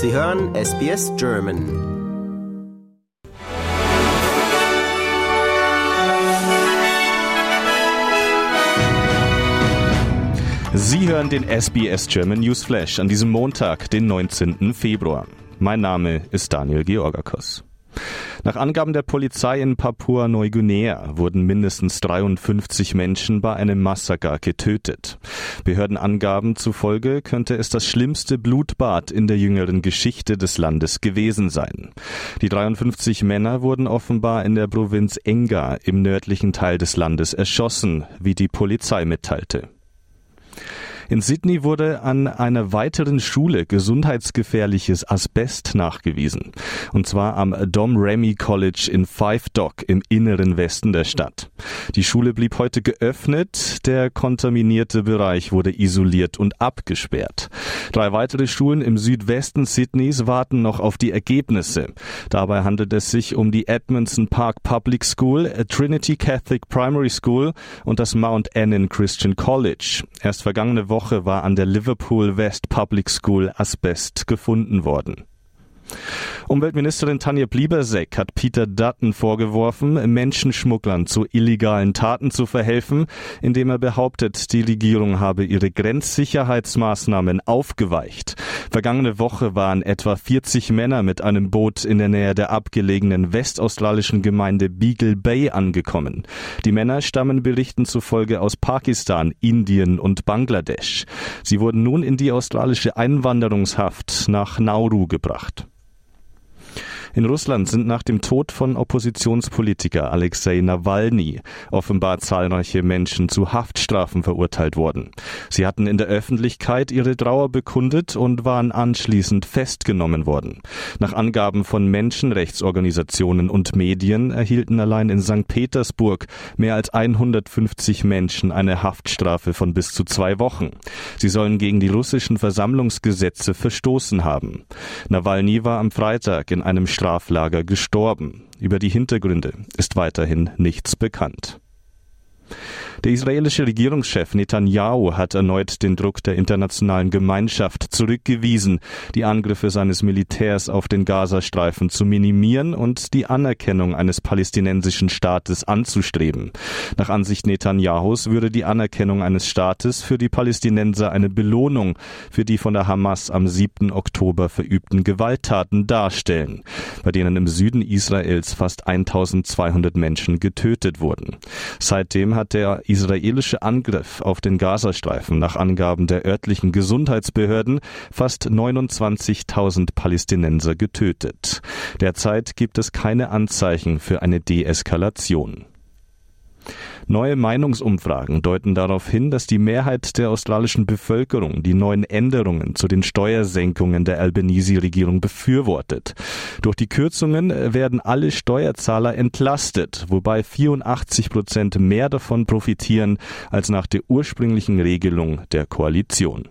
Sie hören SBS German. Sie hören den SBS German News Flash an diesem Montag, den 19. Februar. Mein Name ist Daniel Georgakos. Nach Angaben der Polizei in Papua-Neuguinea wurden mindestens 53 Menschen bei einem Massaker getötet. Behördenangaben zufolge könnte es das schlimmste Blutbad in der jüngeren Geschichte des Landes gewesen sein. Die 53 Männer wurden offenbar in der Provinz Enga im nördlichen Teil des Landes erschossen, wie die Polizei mitteilte. In Sydney wurde an einer weiteren Schule gesundheitsgefährliches Asbest nachgewiesen. Und zwar am Dom Remy College in Five Dock im inneren Westen der Stadt. Die Schule blieb heute geöffnet. Der kontaminierte Bereich wurde isoliert und abgesperrt. Drei weitere Schulen im Südwesten Sydneys warten noch auf die Ergebnisse. Dabei handelt es sich um die Edmondson Park Public School, Trinity Catholic Primary School und das Mount Annan Christian College. Erst vergangene Woche Woche war an der Liverpool West Public School Asbest gefunden worden. Umweltministerin Tanja Blieberseck hat Peter Dutton vorgeworfen, Menschenschmugglern zu illegalen Taten zu verhelfen, indem er behauptet, die Regierung habe ihre Grenzsicherheitsmaßnahmen aufgeweicht. Vergangene Woche waren etwa 40 Männer mit einem Boot in der Nähe der abgelegenen westaustralischen Gemeinde Beagle Bay angekommen. Die Männer stammen Berichten zufolge aus Pakistan, Indien und Bangladesch. Sie wurden nun in die australische Einwanderungshaft nach Nauru gebracht. In Russland sind nach dem Tod von Oppositionspolitiker Alexei Nawalny offenbar zahlreiche Menschen zu Haftstrafen verurteilt worden. Sie hatten in der Öffentlichkeit ihre Trauer bekundet und waren anschließend festgenommen worden. Nach Angaben von Menschenrechtsorganisationen und Medien erhielten allein in St. Petersburg mehr als 150 Menschen eine Haftstrafe von bis zu zwei Wochen. Sie sollen gegen die russischen Versammlungsgesetze verstoßen haben. Nawalny war am Freitag in einem Straflager gestorben. Über die Hintergründe ist weiterhin nichts bekannt. Der israelische Regierungschef Netanyahu hat erneut den Druck der internationalen Gemeinschaft zurückgewiesen, die Angriffe seines Militärs auf den Gazastreifen zu minimieren und die Anerkennung eines palästinensischen Staates anzustreben. Nach Ansicht Netanyahus würde die Anerkennung eines Staates für die Palästinenser eine Belohnung für die von der Hamas am 7. Oktober verübten Gewalttaten darstellen, bei denen im Süden Israels fast 1200 Menschen getötet wurden. Seitdem hat israelische Angriff auf den Gazastreifen nach Angaben der örtlichen Gesundheitsbehörden fast 29.000 Palästinenser getötet. Derzeit gibt es keine Anzeichen für eine Deeskalation. Neue Meinungsumfragen deuten darauf hin, dass die Mehrheit der australischen Bevölkerung die neuen Änderungen zu den Steuersenkungen der Albanese-Regierung befürwortet. Durch die Kürzungen werden alle Steuerzahler entlastet, wobei 84 Prozent mehr davon profitieren als nach der ursprünglichen Regelung der Koalition.